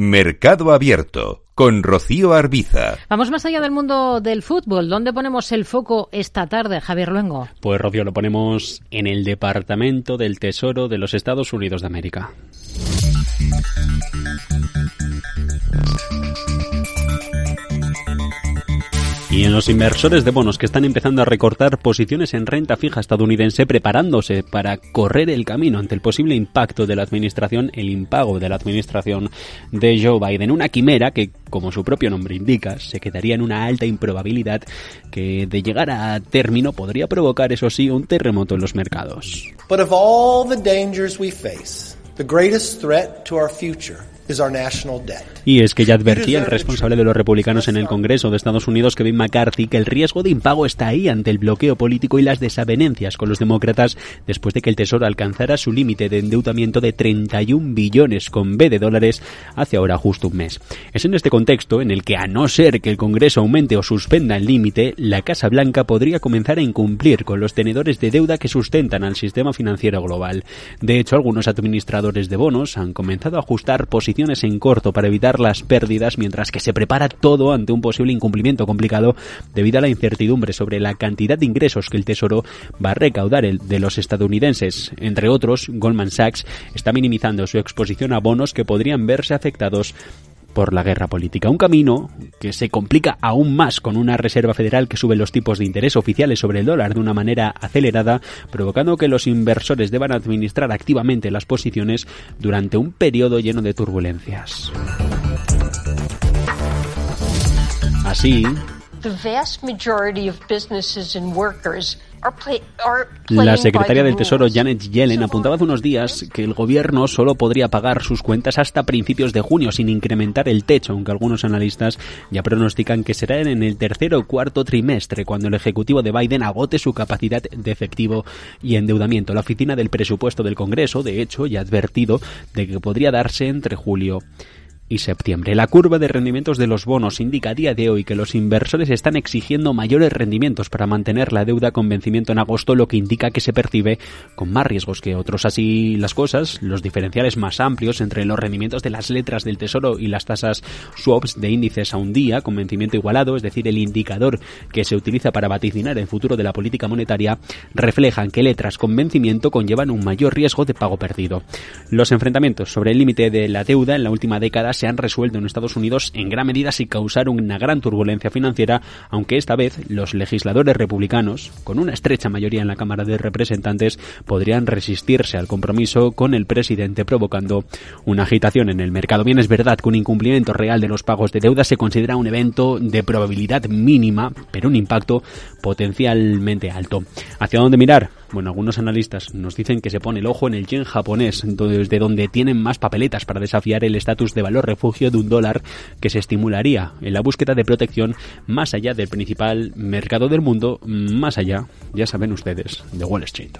Mercado Abierto con Rocío Arbiza. Vamos más allá del mundo del fútbol. ¿Dónde ponemos el foco esta tarde, Javier Luengo? Pues Rocío, lo ponemos en el Departamento del Tesoro de los Estados Unidos de América. Y en los inversores de bonos que están empezando a recortar posiciones en renta fija estadounidense preparándose para correr el camino ante el posible impacto de la administración, el impago de la administración de Joe Biden. Una quimera que, como su propio nombre indica, se quedaría en una alta improbabilidad que de llegar a término podría provocar, eso sí, un terremoto en los mercados. But of all the dangers we face, the greatest threat to our future y es que ya advertía el responsable de los republicanos en el Congreso de Estados Unidos, Kevin McCarthy, que el riesgo de impago está ahí ante el bloqueo político y las desavenencias con los demócratas después de que el Tesoro alcanzara su límite de endeudamiento de 31 billones con B de dólares hace ahora justo un mes. Es en este contexto en el que, a no ser que el Congreso aumente o suspenda el límite, la Casa Blanca podría comenzar a incumplir con los tenedores de deuda que sustentan al sistema financiero global. De hecho, algunos administradores de bonos han comenzado a ajustar posiciones en corto para evitar las pérdidas mientras que se prepara todo ante un posible incumplimiento complicado debido a la incertidumbre sobre la cantidad de ingresos que el Tesoro va a recaudar de los estadounidenses. Entre otros, Goldman Sachs está minimizando su exposición a bonos que podrían verse afectados por la guerra política. Un camino que se complica aún más con una Reserva Federal que sube los tipos de interés oficiales sobre el dólar de una manera acelerada, provocando que los inversores deban administrar activamente las posiciones durante un periodo lleno de turbulencias. Así, la secretaria del Tesoro Janet Yellen apuntaba hace unos días que el gobierno solo podría pagar sus cuentas hasta principios de junio sin incrementar el techo, aunque algunos analistas ya pronostican que será en el tercer o cuarto trimestre cuando el ejecutivo de Biden agote su capacidad de efectivo y endeudamiento. La oficina del presupuesto del Congreso, de hecho, ya ha advertido de que podría darse entre julio y septiembre. La curva de rendimientos de los bonos indica a día de hoy que los inversores están exigiendo mayores rendimientos para mantener la deuda con vencimiento en agosto, lo que indica que se percibe con más riesgos que otros. Así las cosas, los diferenciales más amplios entre los rendimientos de las letras del Tesoro y las tasas swaps de índices a un día con vencimiento igualado, es decir, el indicador que se utiliza para vaticinar el futuro de la política monetaria, reflejan que letras con vencimiento conllevan un mayor riesgo de pago perdido. Los enfrentamientos sobre el límite de la deuda en la última década se han resuelto en Estados Unidos en gran medida sin causar una gran turbulencia financiera, aunque esta vez los legisladores republicanos, con una estrecha mayoría en la Cámara de Representantes, podrían resistirse al compromiso con el presidente, provocando una agitación en el mercado. Bien es verdad que un incumplimiento real de los pagos de deuda se considera un evento de probabilidad mínima, pero un impacto potencialmente alto. ¿Hacia dónde mirar? Bueno, algunos analistas nos dicen que se pone el ojo en el yen japonés, desde donde tienen más papeletas para desafiar el estatus de valor refugio de un dólar que se estimularía en la búsqueda de protección más allá del principal mercado del mundo, más allá, ya saben ustedes, de Wall Street.